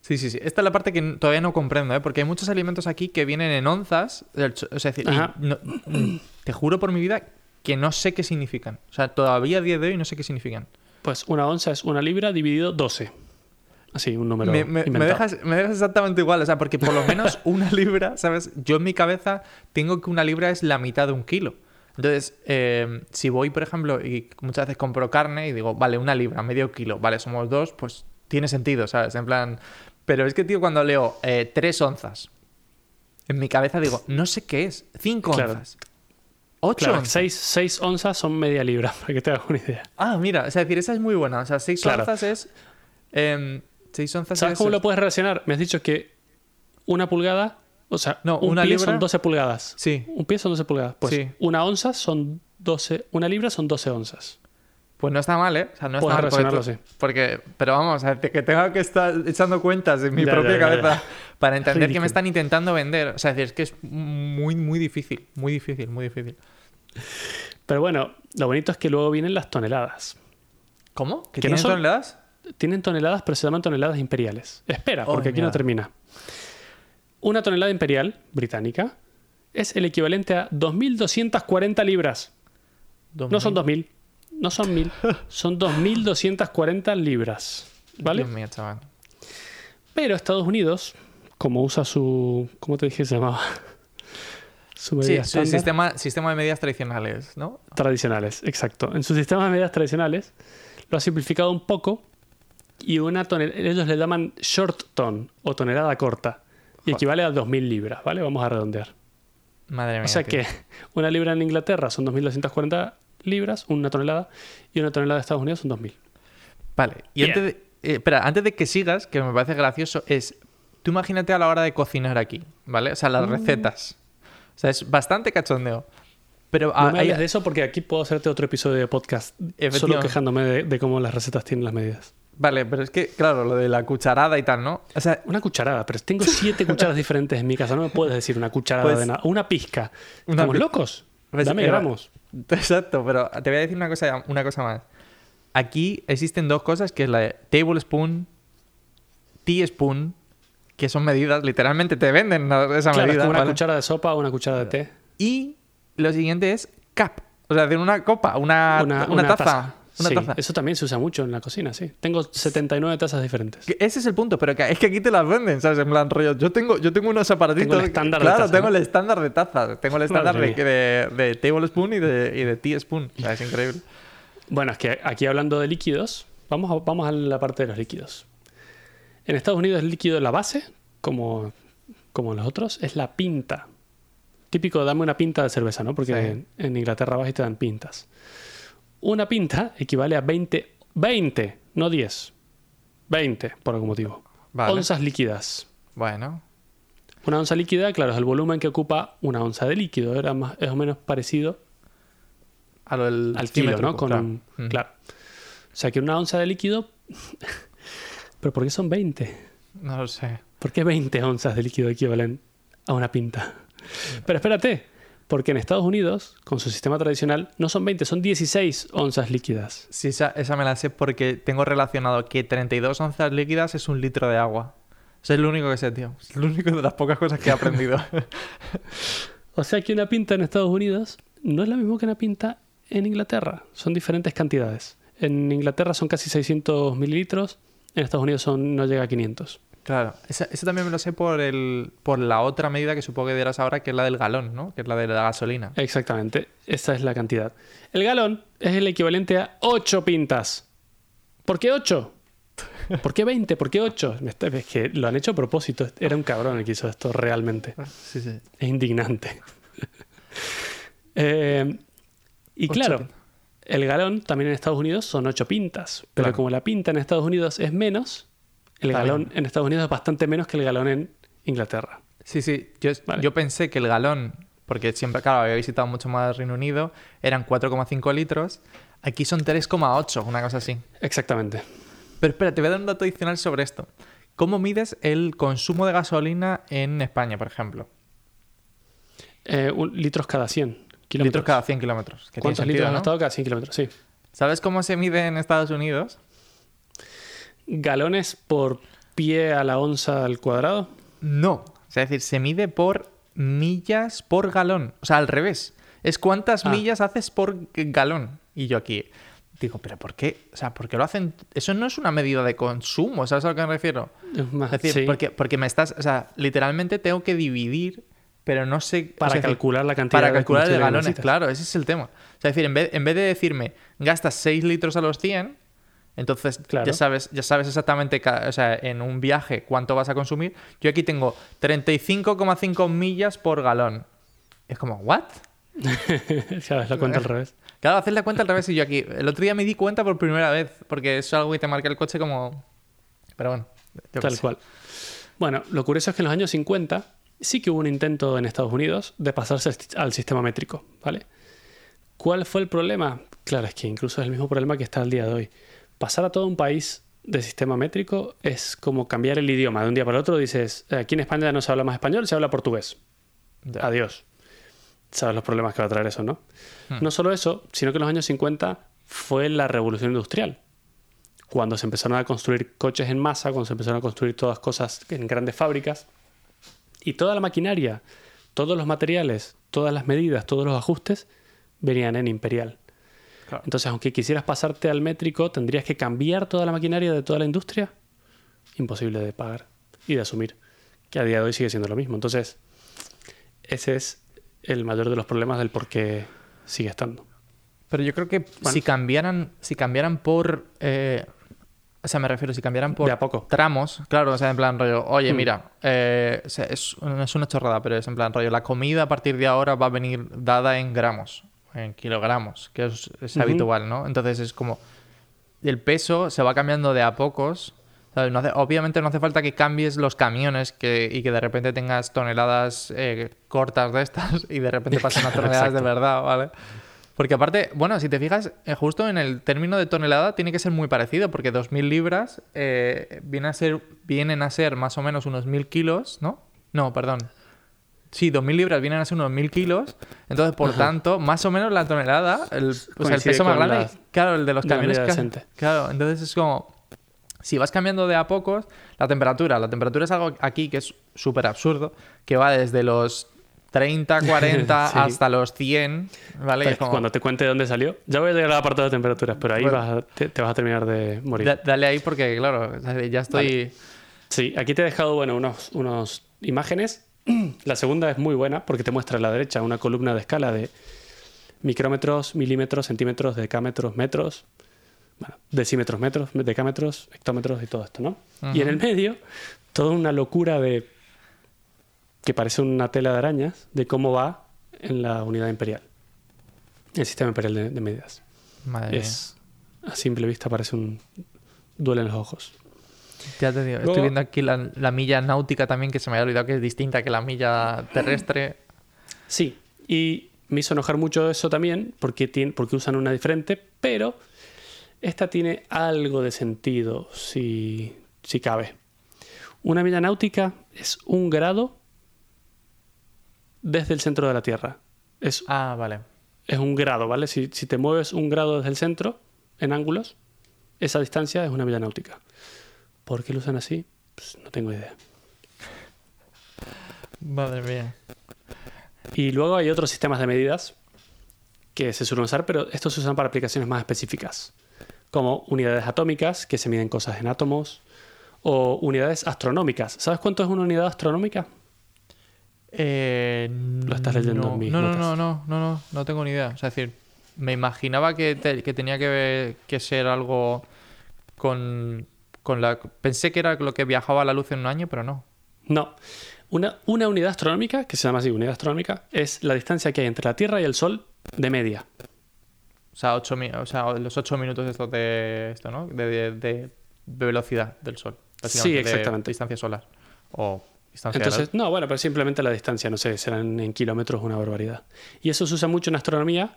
Sí, sí, sí. Esta es la parte que todavía no comprendo, ¿eh? Porque hay muchos alimentos aquí que vienen en onzas. O sea, es decir, no- te juro por mi vida que no sé qué significan. O sea, todavía a día de hoy no sé qué significan. Pues una onza es una libra dividido 12. Así, un número Me, me- me inventado. dejas, me dejas exactamente igual. O sea, porque por lo menos una libra, ¿sabes? Yo en mi cabeza tengo que una libra es la mitad de un kilo. Entonces, eh, si voy, por ejemplo, y muchas veces compro carne y digo, vale, una libra, medio kilo, vale, somos dos, pues tiene sentido, ¿sabes? En plan. Pero es que, tío, cuando leo eh, tres onzas, en mi cabeza digo, no sé qué es, cinco Claro. onzas. Ocho Claro, onzas. 6, onzas son media libra, para que te hagas una idea. Ah, mira, o sea, es decir, esa es muy buena. O sea, seis Claro. onzas es. em, seis onzas ¿Sabes es. cómo lo puedes relacionar? Me has dicho que una pulgada, o sea, No, un una pie libra- son 12 pulgadas. Sí, Un pie son 12 pulgadas. Pues Sí. una onza son 12, una libra son 12 onzas. Pues no está mal, ¿eh? O sea, no está Puedes mal. Porque, tú- porque- pero vamos, que tengo que estar echando cuentas en mi Ya, propia ya, ya, ya. cabeza para entender que me están intentando vender. O sea, es que es muy, muy difícil. Muy difícil, muy difícil. Pero bueno, lo bonito es que luego vienen las toneladas. ¿Cómo? ¿Que, Que no son- toneladas? Tienen toneladas, pero se llaman toneladas imperiales. Espera, Oh, porque aquí mira. no termina. Una tonelada imperial británica es el equivalente a 2.240 libras. No son 2.000, no son 1.000, son 2.240 libras. ¿Vale? Dios mío, chaval. Pero Estados Unidos, como usa su. ¿Cómo te dije que se llamaba? Su Sí, su sistema, sistema de medidas tradicionales, ¿no? Tradicionales, exacto. En su sistema de medidas tradicionales lo ha simplificado un poco y una tonel ellos le llaman short ton o tonelada corta y Joder. equivale a 2.000 libras, ¿vale? Vamos a redondear. Madre mía. O sea tío. que una libra en Inglaterra son 2.240 libras, una tonelada, y una tonelada de Estados Unidos son 2.000. Vale, y antes de, eh, espera, antes de que sigas, que me parece gracioso, es, tú imagínate a la hora de cocinar aquí, ¿vale? O sea, Mm. las recetas. O sea, es bastante cachondeo. Pero No ah, me hay- de eso porque aquí puedo hacerte otro episodio de podcast solo quejándome de, de cómo las recetas tienen las medidas. Vale, pero es que, claro, lo de la cucharada y tal, ¿no? O sea, Una cucharada, pero tengo siete cucharas diferentes en mi casa. No me puedes decir una cucharada Pues- de nada. Una pizca. Una ¿Estamos pi- locos? Pues Dame era- gramos. exacto, pero te voy a decir una cosa, una cosa más. Aquí existen dos cosas, que es la de tablespoon, teaspoon, que son medidas, literalmente te venden esa Claro, es medida. como una ¿vale? cuchara de sopa o una cuchara de té. Y lo siguiente es cup. O sea, de una copa, una, una, taza. Una sí, taza. eso también se usa mucho en la cocina, sí. Tengo 79 tazas diferentes. Ese es el punto, pero es que aquí te las venden, ¿sabes? En plan, rollo, yo tengo, yo tengo unos aparatitos. Tengo el estándar de claro, taza, tengo ¿no? el estándar de tazas. Tengo el estándar de, de, de tablespoon y de, y de teaspoon. O sea, es increíble. Bueno, es que aquí hablando de líquidos, vamos a, vamos a la parte de los líquidos. En Estados Unidos el líquido, la base, como, como los otros, es la pinta. Típico, dame una pinta de cerveza, ¿no? Porque Sí. en, en Inglaterra vas y te dan pintas. Una pinta equivale a 20, 20, no 10. 20, por algún motivo. Vale. Onzas líquidas. Bueno. Una onza líquida, claro, es el volumen que ocupa una onza de líquido. Era más, es o menos parecido A lo del al kilo, ¿no? Con claro. Mm. claro. O sea que una onza de líquido. ¿Pero por qué son 20? No lo sé. ¿Por qué 20 onzas de líquido equivalen a una pinta? Pero espérate, porque en Estados Unidos, con su sistema tradicional, no son 20, son 16 onzas líquidas. Sí, esa, esa me la sé porque tengo relacionado que 32 onzas líquidas es un litro de agua. Eso es lo único que sé, tío. Es lo único de las pocas cosas que he aprendido. O sea que una pinta en Estados Unidos no es lo mismo que una pinta en Inglaterra. Son diferentes cantidades. En Inglaterra son casi 600 mililitros, en Estados Unidos son, no llega a 500. Claro. Eso también me lo sé por, el, por la otra medida que supongo que dirás ahora, que es la del galón, ¿no? Que es la de la gasolina. Exactamente, esa es la cantidad. El galón es el equivalente a 8 pintas. ¿Por qué 8? ¿Por qué 20? ¿Por qué 8? Es que lo han hecho a propósito. Era un cabrón el que hizo esto realmente. Sí, sí. Es indignante. Eh, y Ocho claro, pintas. el galón también en Estados Unidos son 8 pintas. Pero Claro. como la pinta en Estados Unidos es menos, el Está galón bien. en Estados Unidos es bastante menos que el galón en Inglaterra. Sí, sí. Yo, Vale. yo pensé que el galón, porque siempre, claro, había visitado mucho más Reino Unido, eran 4,5 litros. Aquí son 3,8, una cosa así. Exactamente. Pero espera, te voy a dar un dato adicional sobre esto. ¿Cómo mides el consumo de gasolina en España, por ejemplo? Eh, un- litros cada 100 kilómetros. Litros cada 100 kilómetros. ¿Cuántos sentido, litros han ¿no? gastado cada 100 kilómetros? Sí. ¿Sabes cómo se mide en Estados Unidos? ¿Galones por pie a la onza al cuadrado? No. O sea, es decir, se mide por millas por galón. O sea, al revés. Es cuántas Ah. millas haces por galón. Y yo aquí digo, ¿pero por qué? O sea, ¿por qué lo hacen? Eso no es una medida de consumo, ¿sabes a lo que me refiero? Es más, Es decir, sí. porque, porque me estás, o sea, literalmente tengo que dividir pero no sé... Para decir, calcular la cantidad Para de calcular de que galones, claro, ese es el tema. O sea, es decir, en vez, en vez de decirme, gastas 6 litros a los 100, entonces Claro. ya, sabes, ya sabes exactamente, o sea, en un viaje cuánto vas a consumir. Yo aquí tengo 35,5 millas por galón. Es como, ¿what? ¿Sabes? La cuenta al revés. Claro, haces la cuenta al revés y yo aquí. El otro día me di cuenta por primera vez, porque es algo que te marca el coche como... Pero bueno, Tal cual. Bueno, lo curioso es que en los años 50 sí que hubo un intento en Estados Unidos de pasarse al sistema métrico, ¿vale? ¿Cuál fue el problema? Claro, es que incluso es el mismo problema que está al día de hoy. Pasar a todo un país de sistema métrico es como cambiar el idioma. De un día para otro dices, "Eh, aquí en España no se habla más español, se habla portugués. Ya. Adiós. Sabes los problemas que va a traer eso, ¿no? Hmm. No solo eso, sino que en los años 50 fue la revolución industrial. Cuando se empezaron a construir coches en masa, cuando se empezaron a construir todas cosas en grandes fábricas. Y toda la maquinaria, todos los materiales, todas las medidas, todos los ajustes venían en imperial. Claro. Entonces, aunque quisieras pasarte al métrico, tendrías que cambiar toda la maquinaria de toda la industria. Imposible de pagar y de asumir. Que a día de hoy sigue siendo lo mismo. Entonces, ese es el mayor de los problemas del por qué sigue estando. Pero yo creo que si cambiaran, si cambiaran por. eh, o sea, me refiero, si cambiaran por De a poco. tramos, claro, o sea, en plan rollo, oye, Mm. mira, eh, o sea, es, es una chorrada, pero es en plan rollo, la comida a partir de ahora va a venir dada en gramos, en kilogramos, que es, habitual, ¿no? Entonces es como. El peso se va cambiando de a pocos. ¿sabes? No hace- obviamente no hace falta que cambies los camiones que, y que de repente tengas toneladas eh, cortas de estas y de repente pasen a toneladas de verdad, ¿vale? Porque aparte, bueno, si te fijas, eh, justo en el término de tonelada tiene que ser muy parecido, porque 2.000 libras eh, viene a ser, vienen a ser más o menos unos 1.000 kilos, ¿no? No, perdón. Sí, 2.000 libras vienen a ser unos 1.000 kilos. Entonces, por Ajá. tanto, más o menos la tonelada, el, o sea, el Coincide peso más grande, la- claro, el de los camiones. Claro, entonces es como, si vas cambiando de a pocos, la temperatura, la temperatura es algo aquí que es súper absurdo, que va desde los 30, 40 Sí. hasta los 100, ¿vale? Pues, como, Cuando te cuente dónde salió, ya voy a llegar al apartado de temperaturas, pero ahí Bueno. vas a- te, te vas a terminar de morir. da- dale ahí porque, claro, ya estoy... Sí, aquí te he dejado, bueno, unos, unos imágenes. La segunda es muy buena porque te muestra a la derecha una columna de escala de micrómetros, milímetros, centímetros, decámetros, metros, bueno, decímetros, metros, decámetros, hectómetros y todo esto, ¿no? Y en el medio, toda una locura de que parece una tela de arañas de cómo va en la unidad imperial. El sistema imperial de, de medidas. Madre mía. Es, a simple vista parece un duele en los ojos. Ya te digo, estoy viendo aquí la, la milla náutica también, que se me había olvidado que es distinta que la milla terrestre. Sí, y me hizo enojar mucho eso también, porque, tiene, porque usan una diferente, pero esta tiene algo de sentido, si, si cabe. Una milla náutica es un grado desde el centro de la Tierra. Es, Ah, vale. es un grado, ¿vale? Si, si te mueves un grado desde el centro, en ángulos, esa distancia es una milla náutica. ¿Por qué lo usan así? Pues no tengo idea. Madre mía. Y luego hay otros sistemas de medidas que se suelen usar, pero estos se usan para aplicaciones más específicas, como unidades atómicas, que se miden cosas en átomos, o unidades astronómicas. ¿Sabes cuánto es una unidad astronómica? Eh, Lo estás leyendo no, en mis no, no, no, no, no, no, no tengo ni idea. O sea, es decir, me imaginaba que, te- que tenía que, ver- que ser algo con, con la... Pensé que era lo que viajaba a la luz en un año, pero no. No. Una, una unidad astronómica, que se llama así, unidad astronómica, es la distancia que hay entre la Tierra y el Sol de media. O sea, ocho, mi- o sea los ocho minutos estos de esto, ¿no? De, de- de- de velocidad del sol. de exactamente. distancia solar. O distancia Entonces, no, bueno, pero simplemente la distancia, no sé, serán en kilómetros una barbaridad. Y eso se usa mucho en astronomía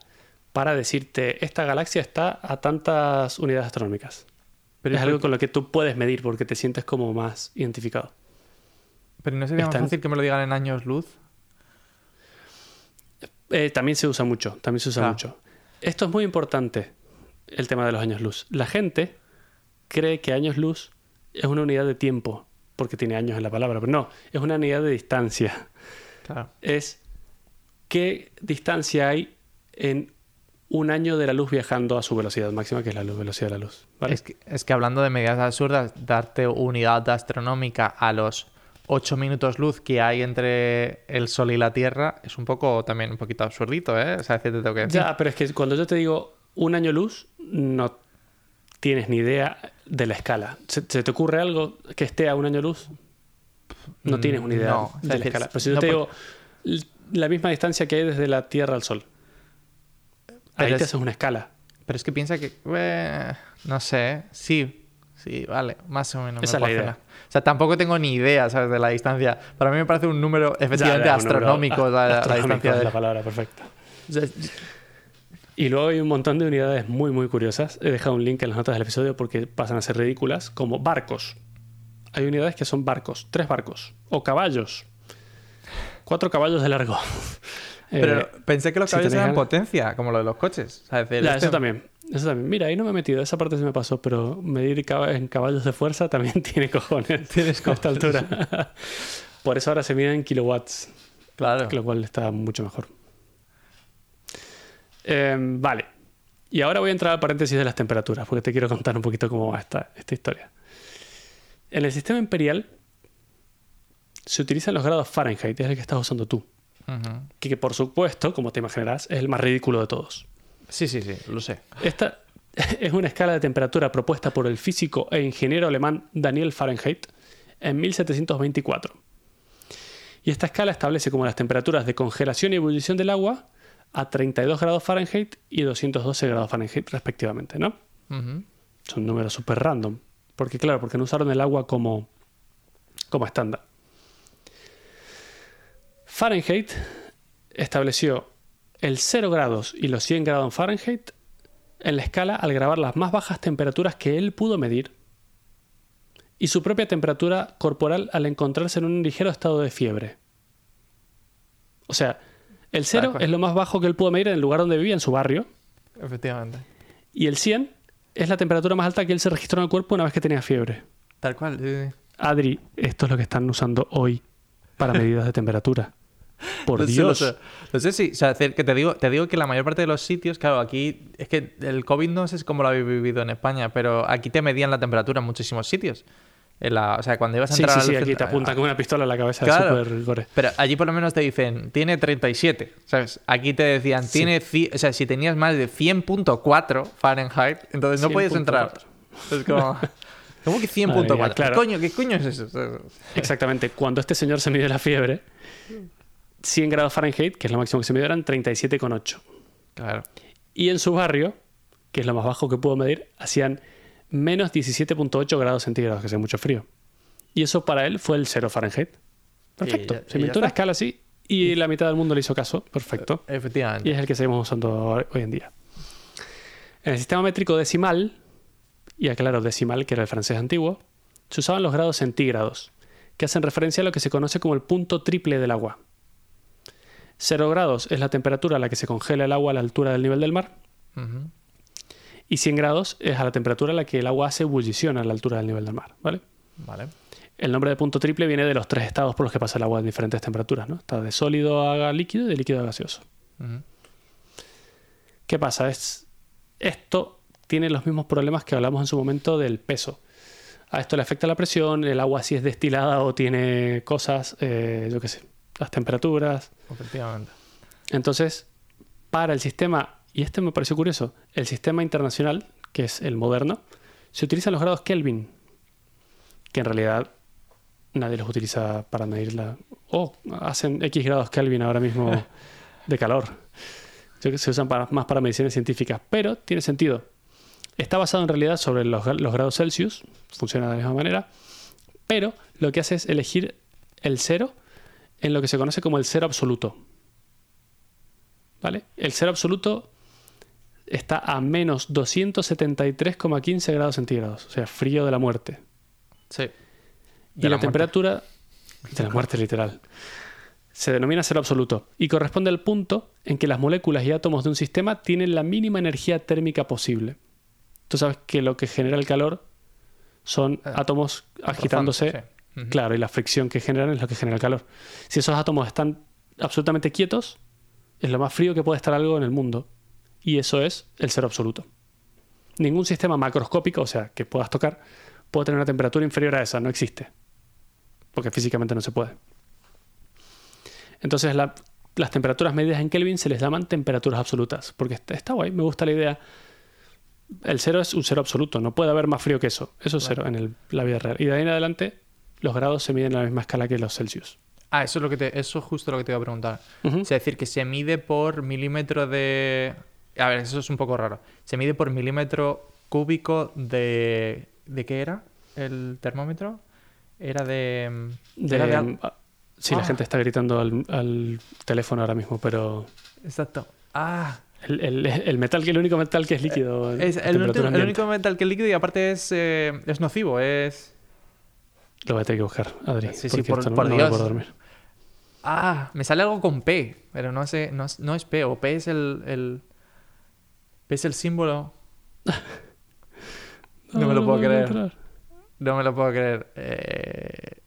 para decirte, esta galaxia está a tantas unidades astronómicas. Pero, es algo con lo que tú puedes medir porque te sientes como más identificado. pero no sería más fácil que me lo digan en años luz. Eh, también se usa mucho, también se usa Ah. mucho. Esto es muy importante, el tema de los años luz. La gente cree que años luz es una unidad de tiempo, porque tiene años en la palabra, pero no, es una unidad de distancia. Claro. Es qué distancia hay en un año de la luz viajando a su velocidad máxima, que es la luz, velocidad de la luz. ¿vale? Es, que, es que hablando de medidas absurdas, darte unidad astronómica a los 8 minutos luz que hay entre el Sol y la Tierra es un poco también un poquito absurdito, ¿eh? O sea, te tengo que decir. Ya, pero es que cuando yo te digo un año luz, no tienes ni idea de la escala. ¿Se, se te ocurre algo que esté a un año luz? No Mm, tienes una idea no, de la escala. Pero si yo no, te digo la misma distancia que hay desde la Tierra al Sol, ahí Pero te es- haces una escala. Pero es que piensa que. eh, no sé, sí. Sí, vale, más o menos. me Esa es la idea. O sea, tampoco tengo ni idea, ¿sabes? De la distancia. Para mí me parece un número efectivamente Ya, ya, un número astronómico la, la astronómico distancia es de... la palabra perfecta. O sea, Y luego hay un montón de unidades muy, muy curiosas. He dejado un link en las notas del episodio porque pasan a ser ridículas, como barcos. Hay unidades que son barcos, tres barcos, o caballos. Cuatro caballos de largo. Pero Eh, pensé que los si caballos tenéis eran potencia, como lo de los coches. Ya, este- eso también. Eso también. Mira, ahí no me he metido, esa parte se me pasó, pero medir cab- en caballos de fuerza también tiene cojones. Tienes a esta altura. Por eso ahora se mide en kilowatts. Claro. lo cual está mucho mejor. Eh, vale. Y ahora voy a entrar al paréntesis de las temperaturas, porque te quiero contar un poquito cómo va esta, esta historia. En el sistema imperial se utilizan los grados Fahrenheit, es el que estás usando tú. Que, que, por supuesto, como te imaginarás, es el más ridículo de todos. Sí, sí, sí, lo sé. Esta es una escala de temperatura propuesta por el físico e ingeniero alemán Daniel Fahrenheit en 1724. Y esta escala establece como las temperaturas de congelación y ebullición del agua a 32 grados Fahrenheit y 212 grados Fahrenheit respectivamente, ¿no? Son números súper random. Porque claro, porque no usaron el agua como, como estándar. Fahrenheit estableció el 0 grados y los 100 grados en Fahrenheit en la escala al grabar las más bajas temperaturas que él pudo medir y su propia temperatura corporal al encontrarse en un ligero estado de fiebre. O sea, el 0 cual. es lo más bajo que él pudo medir en el lugar donde vivía, en su barrio, Efectivamente. y el 100 es la temperatura más alta que él se registró en el cuerpo una vez que tenía fiebre. Tal cual. sí, sí. Adri, esto es lo que están usando hoy para medidas de temperatura. Por Dios. Lo sé, Lo sé, sí. O sea, que te digo, te digo que la mayor parte de los sitios, claro, aquí es que el COVID no sé cómo lo habéis vivido en España, pero aquí te medían la temperatura en muchísimos sitios. En la- o sea, cuando ibas a Sí, entrar sí, al sí, aquí te apuntan con una pistola en la cabeza. Claro. Gore. Pero allí por lo menos te dicen, tiene 37, ¿sabes? Aquí te decían, Sí. tiene... ci- O sea, si tenías más de 100.4 Fahrenheit, entonces no podías 100.4. entrar. Es como... ¿Cómo que 100.4? Madre mía, claro. ¿Qué, coño, ¿Qué coño es eso? Exactamente. Cuando este señor se midió la fiebre, 100 grados Fahrenheit, que es lo máximo que se midió, eran 37,8. Claro. Y en su barrio, que es lo más bajo que pudo medir, hacían menos 17,8 grados centígrados, que hace mucho frío. Y eso para él fue el 0 Fahrenheit. Perfecto. Ya- se inventó una escala así y la mitad del mundo le hizo caso. Perfecto. Efectivamente. Y es el que seguimos usando hoy en día. En el sistema métrico decimal, y aclaro decimal, que era el francés antiguo, se usaban los grados centígrados, que hacen referencia a lo que se conoce como el punto triple del agua. 0 grados es la temperatura a la que se congela el agua a la altura del nivel del mar, y 100 grados es a la temperatura a la que el agua hace ebullición a la altura del nivel del mar. ¿vale? Vale. El nombre de punto triple viene de los tres estados por los que pasa el agua en diferentes temperaturas. ¿no? Está de sólido a líquido y de líquido a gaseoso. ¿Qué pasa? Es, esto tiene los mismos problemas que hablamos en su momento del peso. A esto le afecta la presión, el agua si es destilada o tiene cosas, eh, yo qué sé, las temperaturas. Efectivamente. Entonces, para el sistema, y este me pareció curioso, el sistema internacional, que es el moderno, se utilizan los grados Kelvin, que en realidad nadie los utiliza para medirla. O hacen X grados Kelvin ahora mismo de calor. Se usan para- más para mediciones científicas, pero tiene sentido. Está basado en realidad sobre los, los grados Celsius, funciona de la misma manera, pero lo que hace es elegir el cero en lo que se conoce como el cero absoluto. ¿Vale? El cero absoluto está a menos 273,15 grados centígrados, o sea, frío de la muerte. Sí. Y De la, temperatura de la muerte literal se denomina cero absoluto y corresponde al punto en que las moléculas y átomos de un sistema tienen la mínima energía térmica posible. Tú sabes que lo que genera el calor son Eh, átomos agitándose, Claro, y la fricción que generan es lo que genera el calor. Si esos átomos están absolutamente quietos, es lo más frío que puede estar algo en el mundo. Y eso es el cero absoluto. Ningún sistema macroscópico, o sea, que puedas tocar, puede tener una temperatura inferior a esa, no existe. porque físicamente no se puede. Entonces la- las temperaturas medidas en Kelvin se les llaman temperaturas absolutas, porque está, está guay, me gusta la idea. El cero es un cero absoluto, no puede haber más frío que eso. Eso es cero en el- la vida real. Y de ahí en adelante, los grados se miden en la misma escala que los Celsius. Ah, eso es lo que te, eso es justo lo que te iba a preguntar. Ujú. Es decir, que se mide por milímetro de. A ver, eso es un poco raro. Se mide por milímetro cúbico de. ¿De qué era? ¿El termómetro? Era de. De- era de al- ah, sí, la gente está gritando al, al teléfono ahora mismo, pero Exacto. Ah, el, el- el metal, que el único metal que es líquido. es el, último- el único metal que es líquido y aparte es, eh, es nocivo. Es. Lo voy a tener que buscar, Adri. Sí, sí, por- no- por no dormir. Ah, me sale algo con P, pero no sé, no, es- no es P, o P es el, el- P es el símbolo. No me lo puedo creer. No me lo puedo creer. Eh,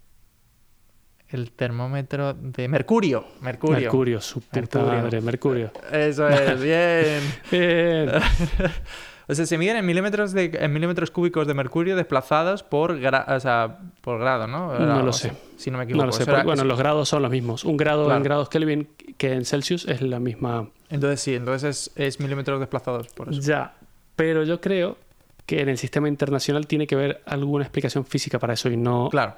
el termómetro de Mercurio. Mercurio. Mercurio, su puta Mercurio. madre, Mercurio. Eso es, bien. Bien. O sea, se miden en milímetros, de, en milímetros cúbicos de mercurio desplazados por, gra- o sea, por grado, ¿no? No lo sé. sea, Si no me equivoco. No lo sé, Eso porque, era- bueno, los grados son los mismos. Un grado Claro. en grados Kelvin que en Celsius es la misma. Entonces sí, entonces es, es milímetros desplazados por eso. Ya, pero yo creo que en el sistema internacional tiene que haber alguna explicación física para eso y no, Claro.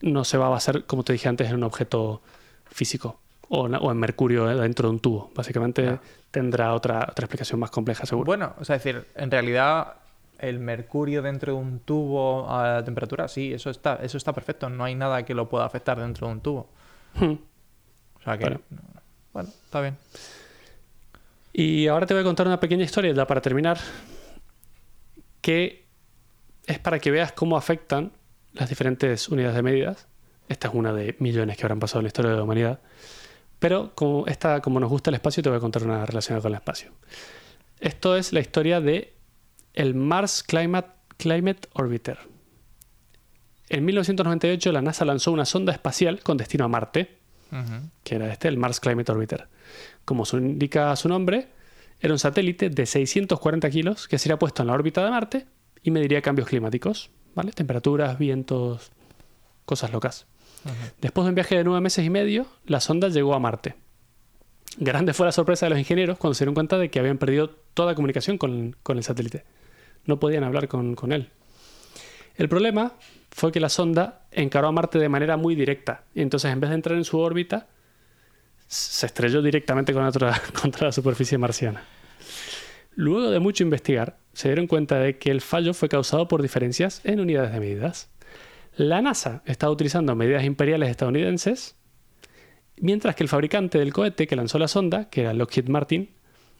no se va a basar, como te dije antes, en un objeto físico o, en- o en mercurio eh, dentro de un tubo. Básicamente tendrá otra, otra explicación más compleja, seguro. Bueno, o sea, es decir, en realidad el mercurio dentro de un tubo a la temperatura, sí, eso está, eso está perfecto. No hay nada que lo pueda afectar dentro de un tubo. Hmm. O sea que, Bueno. bueno, está bien. Y ahora te voy a contar una pequeña historia ya para terminar, que es para que veas cómo afectan las diferentes unidades de medidas. Esta es una de millones que habrán pasado en la historia de la humanidad. Pero como, esta, como nos gusta el espacio, te voy a contar una relacionada con el espacio. Esto es la historia de el Mars Climate, Climate Orbiter. En 1998 la NASA lanzó una sonda espacial con destino a Marte, que era este, el Mars Climate Orbiter. Como su indica su nombre, era un satélite de 640 kilos que sería puesto en la órbita de Marte y mediría cambios climáticos, ¿vale? Temperaturas, vientos, cosas locas. Después de un viaje de nueve meses y medio, la sonda llegó a Marte. Grande fue la sorpresa de los ingenieros cuando se dieron cuenta de que habían perdido toda comunicación con, el satélite. No podían hablar con, él. El problema fue que la sonda encaró a Marte de manera muy directa. Y entonces, en vez de entrar en su órbita, se estrelló directamente contra la superficie marciana. Luego de mucho investigar, se dieron cuenta de que el fallo fue causado por diferencias en unidades de medidas. La NASA estaba utilizando medidas imperiales estadounidenses, mientras que el fabricante del cohete que lanzó la sonda, que era Lockheed Martin,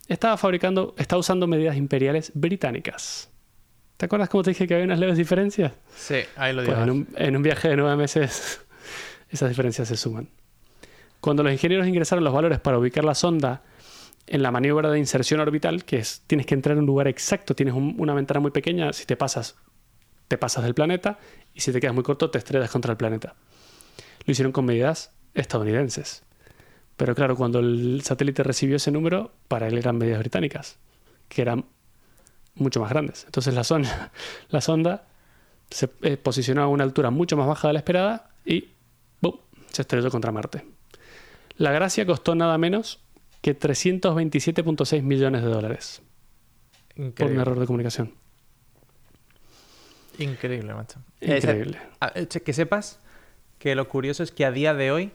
estaba fabricando, estaba usando medidas imperiales británicas. ¿Te acuerdas cómo te dije que había unas leves diferencias? Sí, ahí lo Pues digo. en un, en un viaje de nueve meses esas diferencias se suman. Cuando los ingenieros ingresaron los valores para ubicar la sonda en la maniobra de inserción orbital, que es tienes que entrar en un lugar exacto, tienes un- una ventana muy pequeña, si te pasas, te pasas del planeta, y si te quedas muy corto, te estrellas contra el planeta. Lo hicieron con medidas estadounidenses. Pero claro, cuando el satélite recibió ese número, para él eran medidas británicas, que eran mucho más grandes. Entonces la sonda, la sonda se eh, posicionó a una altura mucho más baja de la esperada y ¡bum! se estrelló contra Marte. La gracia costó nada menos que 327.6 millones de dólares por un error de comunicación. Increíble, macho. Increíble. Eh, ah, eh, que sepas que lo curioso es que a día de hoy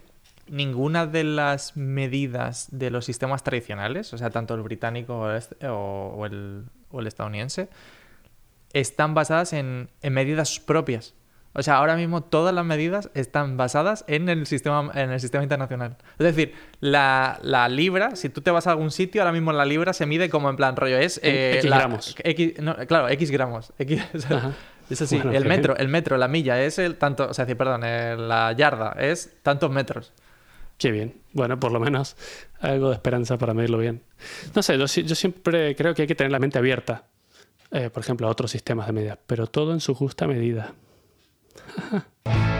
ninguna de las medidas de los sistemas tradicionales, o sea, tanto el británico o el, o- el- o el estadounidense, están basadas en, en medidas propias. O sea, ahora mismo todas las medidas están basadas en el sistema, en el sistema internacional. Es decir, la, la libra, si tú te vas a algún sitio, ahora mismo la libra se mide como en plan rollo, es... Eh, X la- gramos. X- no, claro, X gramos. X, o sea, Ajá. eso sí, Bueno, el qué metro, el metro, la milla, es el tanto, o sea, perdón, la yarda, es tantos metros. Qué bien. Bueno, por lo menos algo de esperanza para medirlo bien. No sé, yo siempre creo que hay que tener la mente abierta, eh, por ejemplo, a otros sistemas de medidas, pero todo en su justa medida.